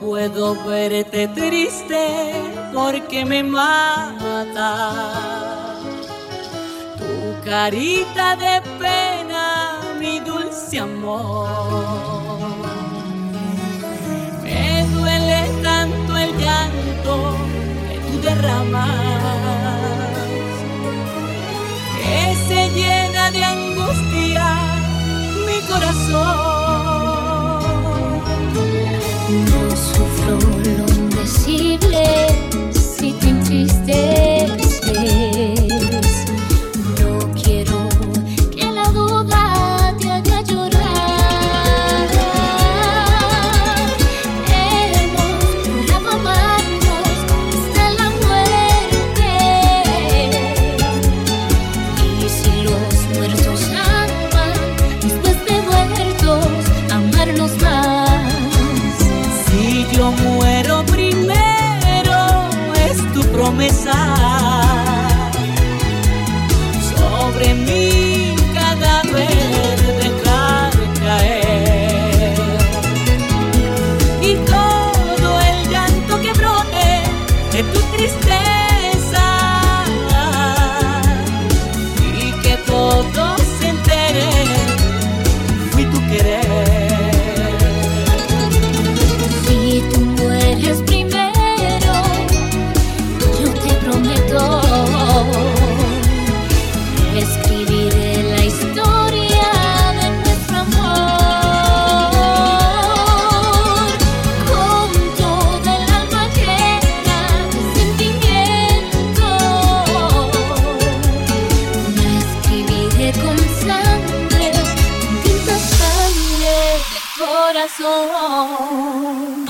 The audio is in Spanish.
puedo verte triste porque me mata. Tu carita de pena, mi dulce amor. Me duele tanto el llanto que tú derramas. corazón.